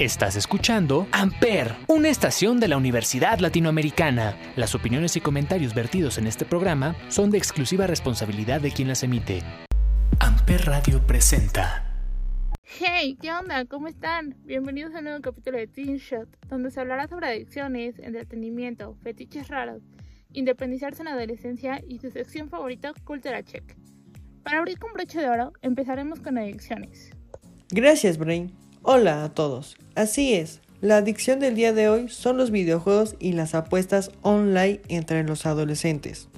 Estás escuchando Amper, una estación de la Universidad Latinoamericana. Las opiniones y comentarios vertidos en este programa son de exclusiva responsabilidad de quien las emite. Amper Radio presenta. Hey, ¿qué onda? ¿Cómo están? Bienvenidos a un nuevo capítulo de Teen Shot, donde se hablará sobre adicciones, entretenimiento, fetiches raros, independizarse en la adolescencia y su sección favorita, Cultura Check. Para abrir con broche de oro, empezaremos con adicciones. Gracias, Brain. Hola a todos. Así es, la adicción del día de hoy son los videojuegos y las apuestas online entre los adolescentes.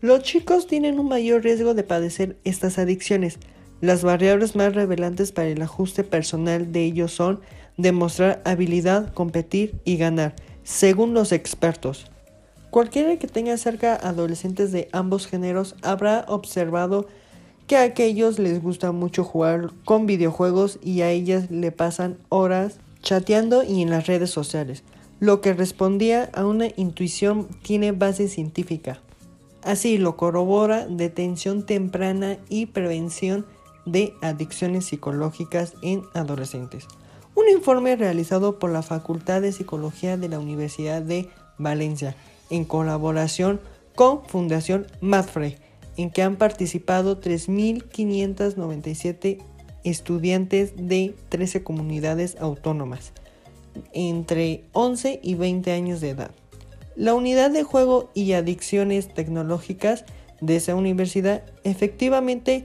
Los chicos tienen un mayor riesgo de padecer estas adicciones. Las variables más revelantes para el ajuste personal de ellos son demostrar habilidad, competir y ganar, según los expertos. Cualquiera que tenga cerca adolescentes de ambos géneros habrá observado que a aquellos les gusta mucho jugar con videojuegos y a ellas le pasan horas chateando y en las redes sociales. Lo que respondía a una intuición tiene base científica. Así lo corrobora detención temprana y prevención de adicciones psicológicas en adolescentes. Un informe realizado por la Facultad de Psicología de la Universidad de Valencia en colaboración con Fundación Madfrey en que han participado 3.597 estudiantes de 13 comunidades autónomas entre 11 y 20 años de edad. La unidad de juego y adicciones tecnológicas de esa universidad efectivamente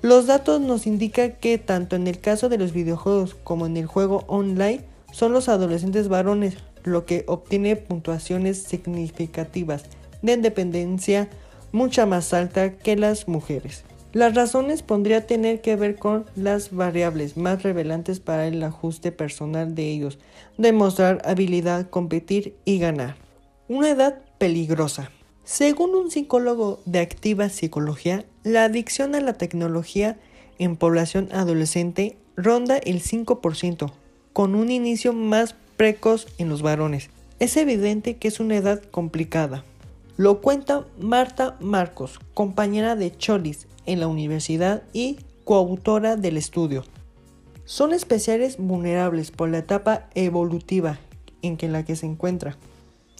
los datos nos indican que tanto en el caso de los videojuegos como en el juego online son los adolescentes varones lo que obtiene puntuaciones significativas de independencia mucha más alta que las mujeres. Las razones podría tener que ver con las variables más revelantes para el ajuste personal de ellos, demostrar habilidad, competir y ganar. Una edad peligrosa. Según un psicólogo de activa psicología, la adicción a la tecnología en población adolescente ronda el 5%, con un inicio más precoz en los varones. Es evidente que es una edad complicada. Lo cuenta Marta Marcos, compañera de Cholis en la universidad y coautora del estudio. Son especiales vulnerables por la etapa evolutiva en la que se encuentra.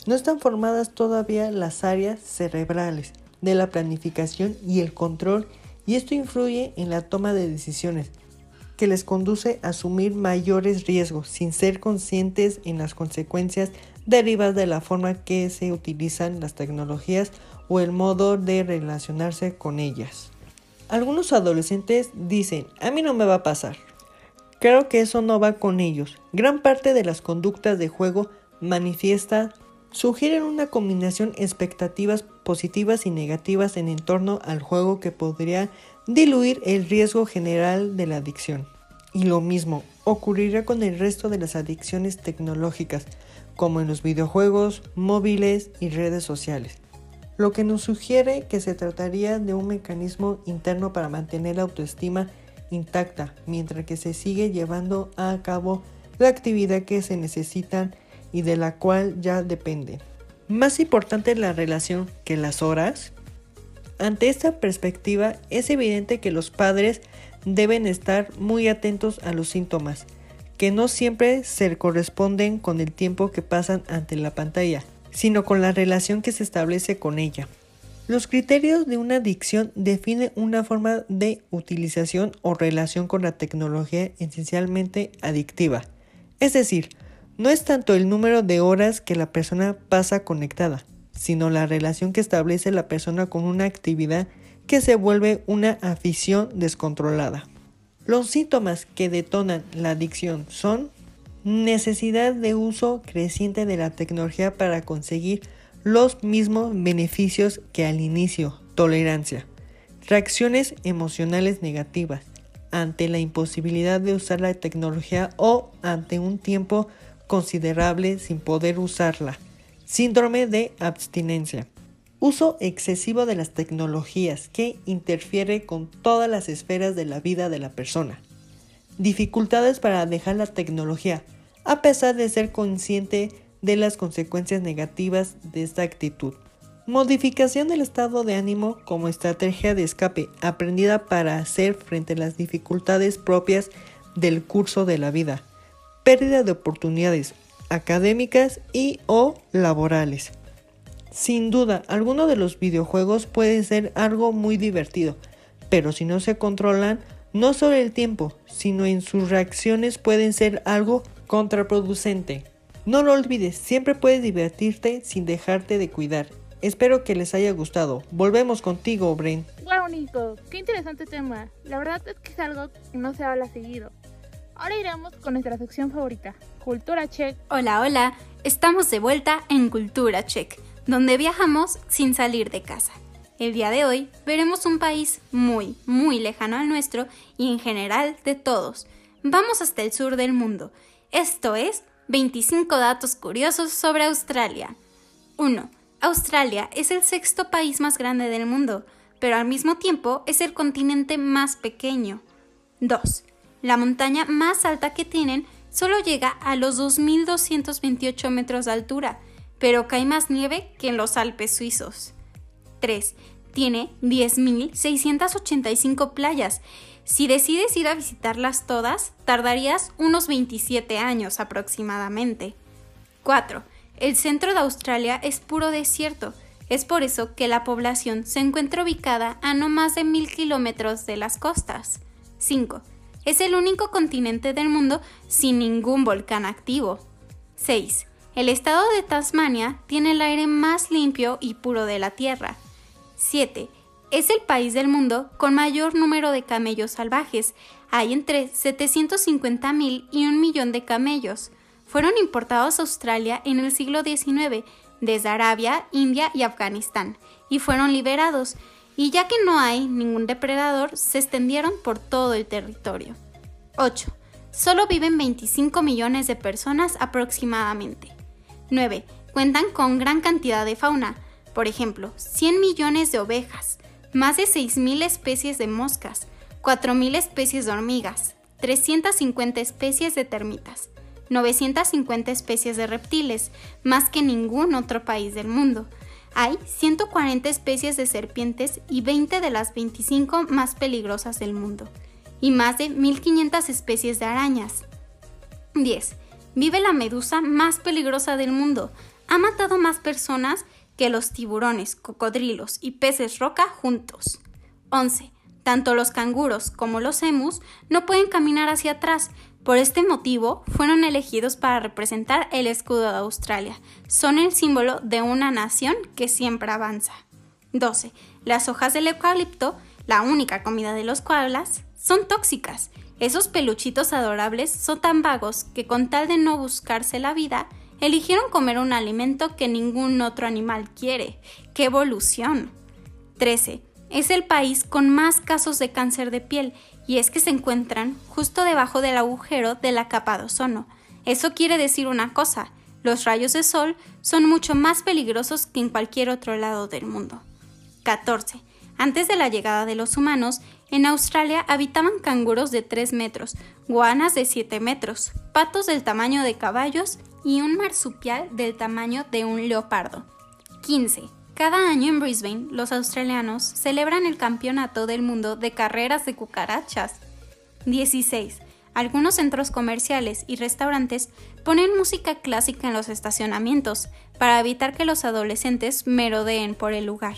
No están formadas todavía las áreas cerebrales de la planificación y el control y esto influye en la toma de decisiones, que les conduce a asumir mayores riesgos sin ser conscientes en las consecuencias derivadas de la forma que se utilizan las tecnologías o el modo de relacionarse con ellas. Algunos adolescentes dicen, a mí no me va a pasar. Creo que eso no va con ellos. Gran parte de las conductas de juego manifiesta sugieren una combinación expectativas positivas y negativas en torno al juego que podría diluir el riesgo general de la adicción. Y lo mismo ocurrirá con el resto de las adicciones tecnológicas como en los videojuegos, móviles y redes sociales, lo que nos sugiere que se trataría de un mecanismo interno para mantener la autoestima intacta mientras que se sigue llevando a cabo la actividad que se necesitan y de la cual ya dependen. Más importante la relación que las horas. Ante esta perspectiva es evidente que los padres deben estar muy atentos a los síntomas que no siempre se corresponden con el tiempo que pasan ante la pantalla, sino con la relación que se establece con ella. Los criterios de una adicción definen una forma de utilización o relación con la tecnología esencialmente adictiva. Es decir, no es tanto el número de horas que la persona pasa conectada, sino la relación que establece la persona con una actividad que se vuelve una afición descontrolada. Los síntomas que detonan la adicción son necesidad de uso creciente de la tecnología para conseguir los mismos beneficios que al inicio, tolerancia, reacciones emocionales negativas ante la imposibilidad de usar la tecnología o ante un tiempo considerable sin poder usarla, síndrome de abstinencia, Uso excesivo de las tecnologías que interfiere con todas las esferas de la vida de la persona. Dificultades para dejar la tecnología, a pesar de ser consciente de las consecuencias negativas de esta actitud. Modificación del estado de ánimo como estrategia de escape aprendida para hacer frente a las dificultades propias del curso de la vida. pérdida de oportunidades académicas y o laborales. Sin duda, alguno de los videojuegos puede ser algo muy divertido, pero si no se controlan, no solo el tiempo, sino en sus reacciones pueden ser algo contraproducente. No lo olvides, siempre puedes divertirte sin dejarte de cuidar. Espero que les haya gustado. Volvemos contigo, Bren. Wow, Nico, qué interesante tema. La verdad es que es algo que no se habla seguido. Ahora iremos con nuestra sección favorita, Cultura Check. Hola, hola, estamos de vuelta en Cultura Check, donde viajamos sin salir de casa. El día de hoy veremos un país muy, muy lejano al nuestro y en general de todos. Vamos hasta el sur del mundo. Esto es 25 datos curiosos sobre Australia. 1. Australia es el sexto país más grande del mundo, pero al mismo tiempo es el continente más pequeño. 2. La montaña más alta que tienen solo llega a los 2.228 metros de altura, pero cae más nieve que en los Alpes suizos. 3. Tiene 10.685 playas. Si decides ir a visitarlas todas, tardarías unos 27 años aproximadamente. 4. El centro de Australia es puro desierto. Es por eso que la población se encuentra ubicada a no más de mil kilómetros de las costas. 5. Es el único continente del mundo sin ningún volcán activo. 6. El estado de Tasmania tiene el aire más limpio y puro de la Tierra. 7. Es el país del mundo con mayor número de camellos salvajes. Hay entre 750.000 y un millón de camellos. Fueron importados a Australia en el siglo XIX desde Arabia, India y Afganistán y fueron liberados y ya que no hay ningún depredador, se extendieron por todo el territorio. 8. Solo viven 25 millones de personas aproximadamente. 9. Cuentan con gran cantidad de fauna, por ejemplo, 100 millones de ovejas, más de 6.000 especies de moscas, 4.000 especies de hormigas, 350 especies de termitas, 950 especies de reptiles, más que ningún otro país del mundo, hay 140 especies de serpientes y 20 de las 25 más peligrosas del mundo, y más de 1500 especies de arañas. 10. Vive la medusa más peligrosa del mundo. Ha matado más personas que los tiburones, cocodrilos y peces roca juntos. 11. Tanto los canguros como los emus no pueden caminar hacia atrás, por este motivo, fueron elegidos para representar el escudo de Australia. Son el símbolo de una nación que siempre avanza. 12. Las hojas del eucalipto, la única comida de los koalas, son tóxicas. Esos peluchitos adorables son tan vagos que con tal de no buscarse la vida, eligieron comer un alimento que ningún otro animal quiere. ¡Qué evolución! 13. Es el país con más casos de cáncer de piel y es que se encuentran justo debajo del agujero de la capa de ozono. Eso quiere decir una cosa, los rayos de sol son mucho más peligrosos que en cualquier otro lado del mundo. 14. Antes de la llegada de los humanos, en Australia habitaban canguros de 3 metros, guanas de 7 metros, patos del tamaño de caballos y un marsupial del tamaño de un leopardo. 15. Cada año en Brisbane, los australianos celebran el Campeonato del Mundo de Carreras de Cucarachas. 16. Algunos centros comerciales y restaurantes ponen música clásica en los estacionamientos para evitar que los adolescentes merodeen por el lugar.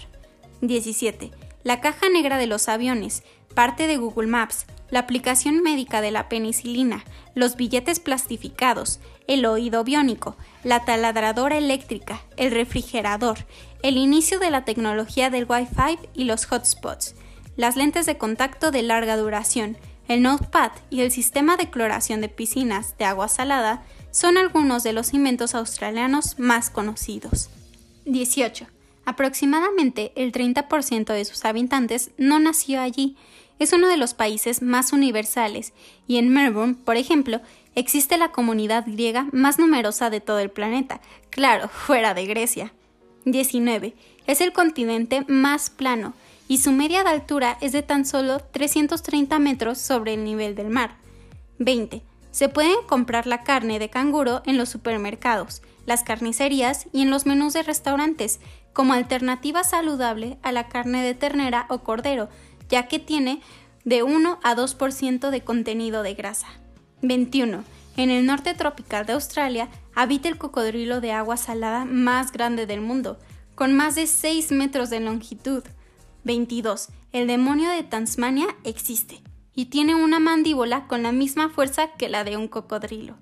17. La caja negra de los aviones, parte de Google Maps, la aplicación médica de la penicilina, los billetes plastificados, el oído biónico, la taladradora eléctrica, el refrigerador, el inicio de la tecnología del Wi-Fi y los hotspots, las lentes de contacto de larga duración, el Notepad y el sistema de cloración de piscinas de agua salada son algunos de los inventos australianos más conocidos. 18. Aproximadamente el 30% de sus habitantes no nació allí. Es uno de los países más universales y en Melbourne, por ejemplo, existe la comunidad griega más numerosa de todo el planeta, claro, fuera de Grecia. 19. Es el continente más plano y su media de altura es de tan solo 330 metros sobre el nivel del mar. 20. Se pueden comprar la carne de canguro en los supermercados, las carnicerías y en los menús de restaurantes como alternativa saludable a la carne de ternera o cordero, ya que tiene de 1 a 2% de contenido de grasa. 21. En el norte tropical de Australia habita el cocodrilo de agua salada más grande del mundo, con más de 6 metros de longitud. 22. El demonio de Tasmania existe y tiene una mandíbula con la misma fuerza que la de un cocodrilo.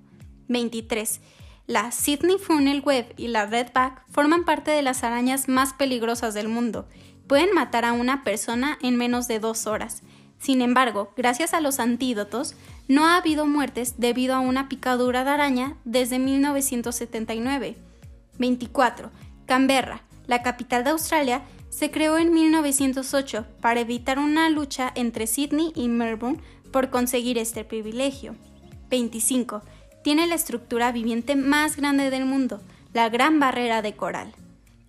23. La Sydney Funnel Web y la Redback forman parte de las arañas más peligrosas del mundo. Pueden matar a una persona en menos de dos horas. Sin embargo, gracias a los antídotos, no ha habido muertes debido a una picadura de araña desde 1979. 24. Canberra, la capital de Australia, se creó en 1908 para evitar una lucha entre Sydney y Melbourne por conseguir este privilegio. 25. Tiene la estructura viviente más grande del mundo, la Gran Barrera de Coral.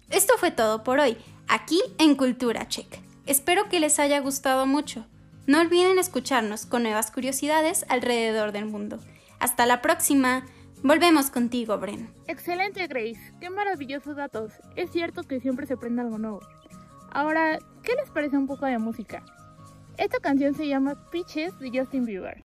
Esto fue todo por hoy, aquí en Cultura Check. Espero que les haya gustado mucho. No olviden escucharnos con nuevas curiosidades alrededor del mundo. Hasta la próxima. Volvemos contigo, Bren. Excelente, Grace. Qué maravillosos datos. Es cierto que siempre se aprende algo nuevo. Ahora, ¿qué les parece un poco de música? Esta canción se llama Peaches de Justin Bieber.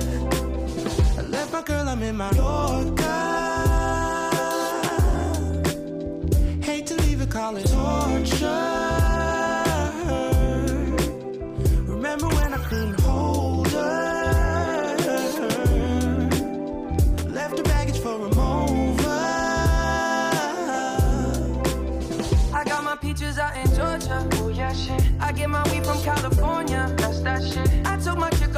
My girl, I'm in my Yorker. Hate to leave it, call it torture.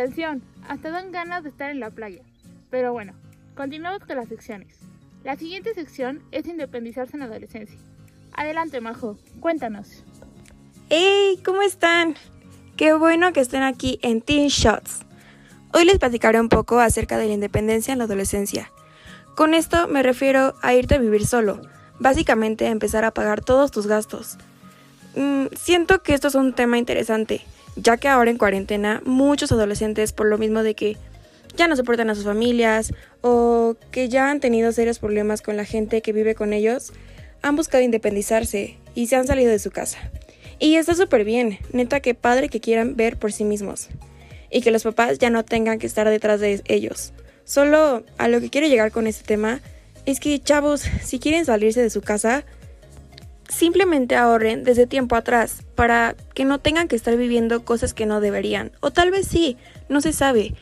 Canción! Hasta dan ganas de estar en la playa. Pero bueno, continuamos con las secciones. La siguiente sección es independizarse en la adolescencia. Adelante, Majo, cuéntanos. ¡Hey! ¿Cómo están? Qué bueno que estén aquí en Teen Shots. Hoy les platicaré un poco acerca de la independencia en la adolescencia. Con esto me refiero a irte a vivir solo, básicamente a empezar a pagar todos tus gastos. Mm, siento que esto es un tema interesante, ya que ahora en cuarentena muchos adolescentes por lo mismo de que ya no soportan a sus familias o que ya han tenido serios problemas con la gente que vive con ellos, han buscado independizarse y se han salido de su casa. Y está súper bien, neta que padre que quieran ver por sí mismos. Y que los papás ya no tengan que estar detrás de ellos. Solo a lo que quiero llegar con este tema es que, chavos, si quieren salirse de su casa, simplemente ahorren desde tiempo atrás para que no tengan que estar viviendo cosas que no deberían. O tal vez sí, no se sabe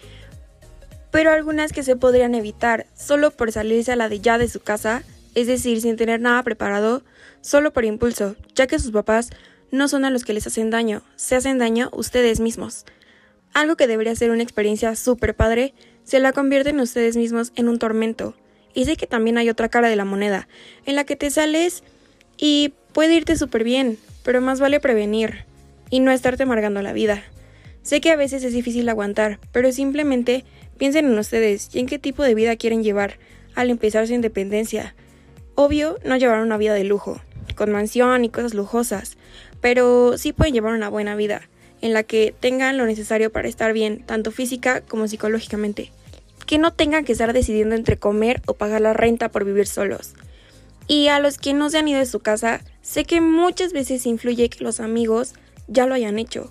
pero algunas que se podrían evitar solo por salirse a la de ya de su casa, es decir, sin tener nada preparado, solo por impulso, ya que sus papás no son a los que les hacen daño, se hacen daño ustedes mismos. Algo que debería ser una experiencia súper padre, se la convierten ustedes mismos en un tormento. Y sé que también hay otra cara de la moneda, en la que te sales y puede irte súper bien, pero más vale prevenir y no estarte amargando la vida. Sé que a veces es difícil aguantar, pero simplemente Piensen en ustedes y en qué tipo de vida quieren llevar al empezar su independencia. Obvio, no llevar una vida de lujo, con mansión y cosas lujosas, pero sí pueden llevar una buena vida, en la que tengan lo necesario para estar bien, tanto física como psicológicamente. Que no tengan que estar decidiendo entre comer o pagar la renta por vivir solos. Y a los que no se han ido de su casa, sé que muchas veces influye que los amigos ya lo hayan hecho,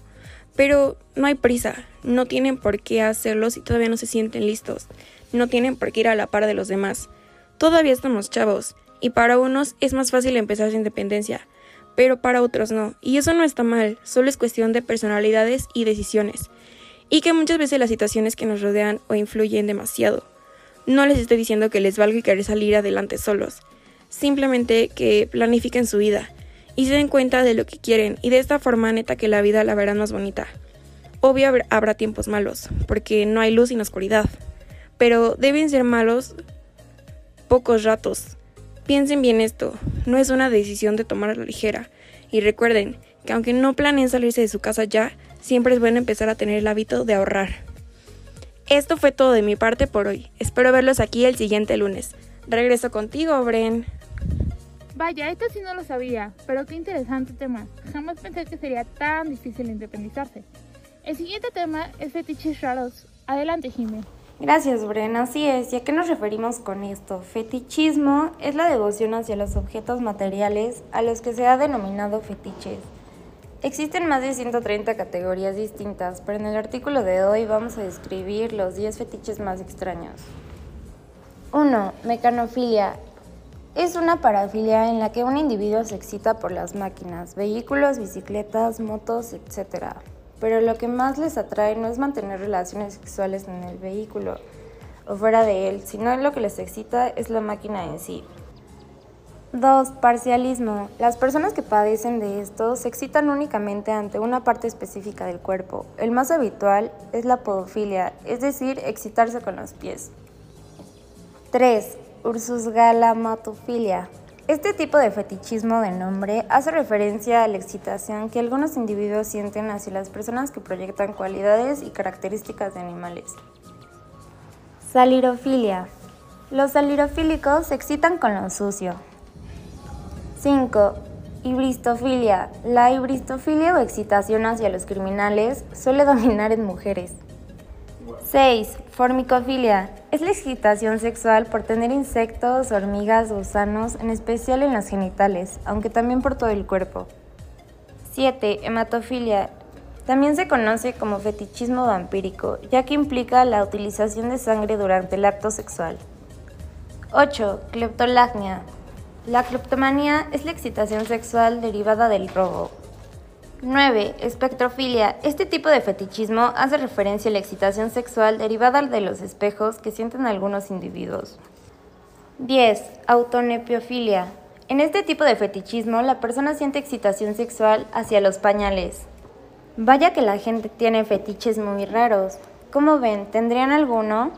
pero no hay prisa, no tienen por qué hacerlo si todavía no se sienten listos, no tienen por qué ir a la par de los demás. Todavía estamos chavos, y para unos es más fácil empezar su independencia, pero para otros no, y eso no está mal, solo es cuestión de personalidades y decisiones, y que muchas veces las situaciones que nos rodean o influyen demasiado. No les estoy diciendo que les valga querer salir adelante solos, simplemente que planifiquen su vida y se den cuenta de lo que quieren y de esta forma neta que la vida la verán más bonita. Obvio habrá tiempos malos, porque no hay luz sin oscuridad, pero deben ser malos pocos ratos. Piensen bien esto, no es una decisión de tomar a la ligera. Y recuerden que aunque no planeen salirse de su casa ya, siempre es bueno empezar a tener el hábito de ahorrar. Esto fue todo de mi parte por hoy. Espero verlos aquí el siguiente lunes. Regreso contigo, Bren. Vaya, esto sí no lo sabía, pero qué interesante tema. Jamás pensé que sería tan difícil independizarse. El siguiente tema es fetiches raros. Adelante, Jimé. Gracias, Bren. Así es. ¿Y a qué nos referimos con esto? Fetichismo es la devoción hacia los objetos materiales a los que se ha denominado fetiches. Existen más de 130 categorías distintas, pero en el artículo de hoy vamos a describir los 10 fetiches más extraños. 1. Mecanofilia es una parafilia en la que un individuo se excita por las máquinas, vehículos, bicicletas, motos, etc. Pero lo que más les atrae no es mantener relaciones sexuales en el vehículo o fuera de él, sino lo que les excita es la máquina en sí. 2. Parcialismo. Las personas que padecen de esto se excitan únicamente ante una parte específica del cuerpo. El más habitual es la podofilia, es decir, excitarse con los pies. 3. Ursus galamatofilia. Este tipo de fetichismo de nombre hace referencia a la excitación que algunos individuos sienten hacia las personas que proyectan cualidades y características de animales. Salirofilia. Los salirofílicos se excitan con lo sucio. 5. Hibristofilia. La hibristofilia o excitación hacia los criminales suele dominar en mujeres. 6. Formicofilia. Es la excitación sexual por tener insectos, hormigas, gusanos, en especial en los genitales, aunque también por todo el cuerpo. 7. Hematofilia. También se conoce como fetichismo vampírico, ya que implica la utilización de sangre durante el acto sexual. 8. Cleptolagnia. La cleptomanía es la excitación sexual derivada del robo, 9. Espectrofilia. Este tipo de fetichismo hace referencia a la excitación sexual derivada de los espejos que sienten algunos individuos. 10. Autonepiofilia. En este tipo de fetichismo, la persona siente excitación sexual hacia los pañales. Vaya que la gente tiene fetiches muy raros. ¿Cómo ven? ¿Tendrían alguno?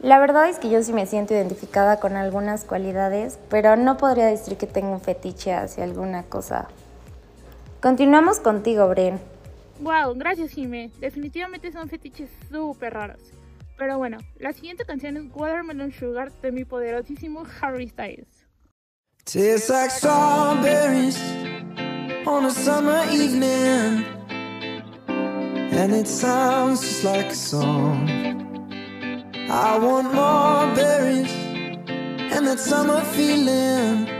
La verdad es que yo sí me siento identificada con algunas cualidades, pero no podría decir que tengo un fetiche hacia alguna cosa. Continuamos contigo, Bren. Wow, gracias, Jimé. Definitivamente son fetiches súper raros. Pero bueno, la siguiente canción es Watermelon Sugar de mi poderosísimo Harry Styles. Tastes like strawberries on a summer evening. and it sounds just like a song. I want more berries and that summer feeling.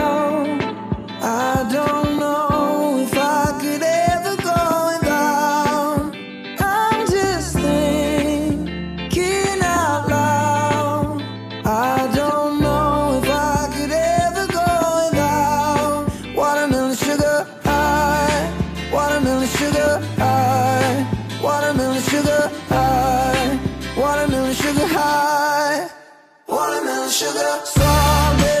Sugar high, watermelon sugar high, watermelon sugar strawberries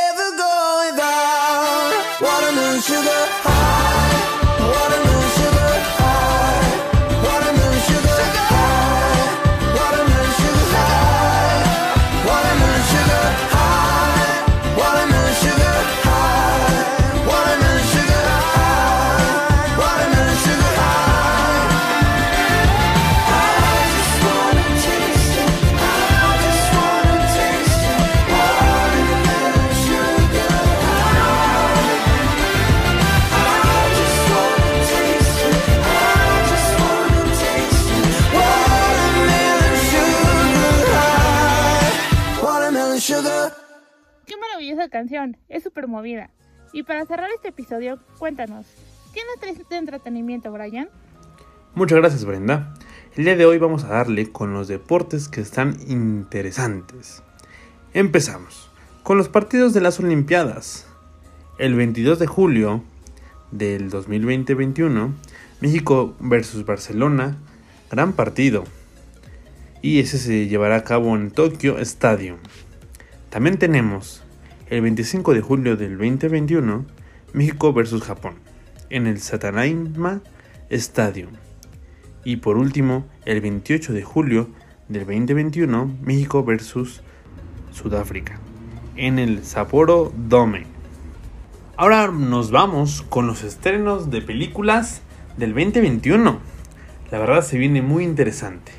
es súper movida. Y para cerrar este episodio, cuéntanos, ¿qué nos traes de entretenimiento, Brian? Muchas gracias Brenda. El día de hoy vamos a darle con los deportes que están interesantes. Empezamos con los partidos de las Olimpiadas. El 22 de julio del 2020-21, México versus Barcelona, gran partido. Y ese se llevará a cabo en Tokyo Stadium. También tenemos el 25 de julio del 2021, México versus Japón, en el Satanaima Stadium. Y por último, el 28 de julio del 2021, México versus Sudáfrica, en el Sapporo Dome. Ahora nos vamos con los estrenos de películas del 2021. La verdad se viene muy interesante.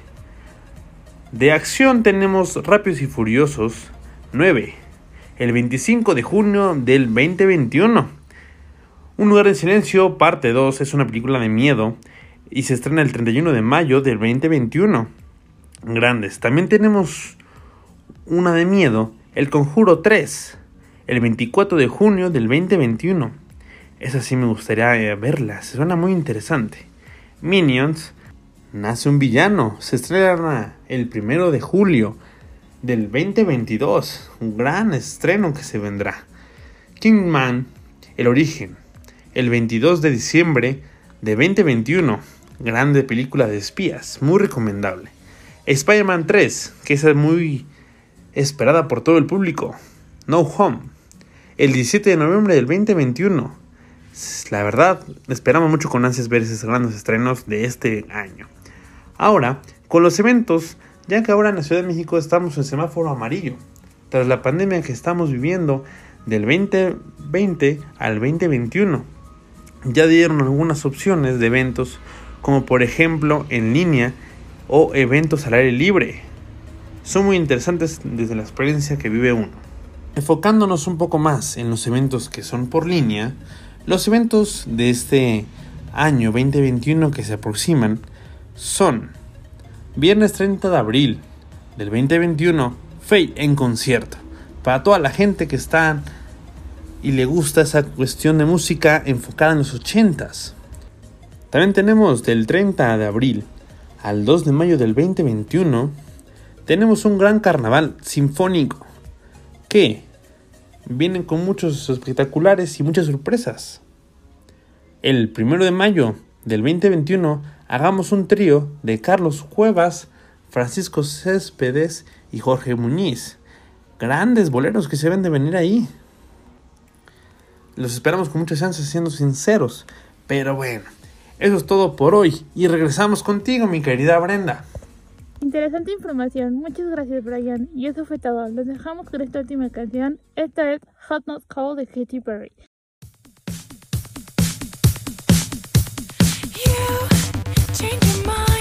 De acción tenemos Rápidos y Furiosos 9, el 25 de junio del 2021. Un lugar en silencio, parte 2, es una película de miedo y se estrena el 31 de mayo del 2021. Grandes. También tenemos una de miedo, El Conjuro 3, el 24 de junio del 2021. Esa sí me gustaría eh, verla, se suena muy interesante. Minions, Nace un villano, se estrena el 1 de julio del 2022. Un gran estreno que se vendrá. Kingman, El origen, el 22 de diciembre de 2021. Grande película de espías, muy recomendable. Spider-Man 3, que es muy esperada por todo el público. No Home, el 17 de noviembre del 2021. La verdad, esperamos mucho con ansias ver esos grandes estrenos de este año. Ahora, con los eventos, ya que ahora en la Ciudad de México estamos en semáforo amarillo, tras la pandemia que estamos viviendo del 2020 al 2021. Ya dieron algunas opciones de eventos, como por ejemplo en línea o eventos al aire libre. son muy interesantes desde la experiencia que vive uno. Enfocándonos un poco más en los eventos que son por línea, los eventos de este año 2021 que se aproximan son viernes 30 de abril del 2021, Fate en concierto. Para toda la gente que está y le gusta esa cuestión de música enfocada en los 80s. También tenemos del 30 de abril al 2 de mayo del 2021, tenemos un gran carnaval sinfónico que vienen con muchos espectaculares y muchas sorpresas. El 1 de mayo del 2021 hagamos un trío de Carlos Cuevas, Francisco Céspedes y Jorge Muñiz. Grandes boleros que se ven de venir ahí. Los esperamos con muchas ansias, siendo sinceros. Pero bueno, eso es todo por hoy. Y regresamos contigo, mi querida Brenda. Interesante información. Muchas gracias, Brian. Y eso fue todo. Los dejamos con esta última canción. Esta es Hot Not Cold de Katy Perry. Espero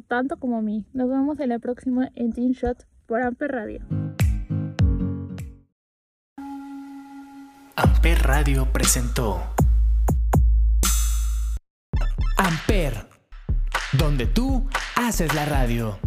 tanto como a mí. Nos vemos en la próxima en Teen Shot por Amper Radio. Amper Radio presentó Amper donde tú haces la radio.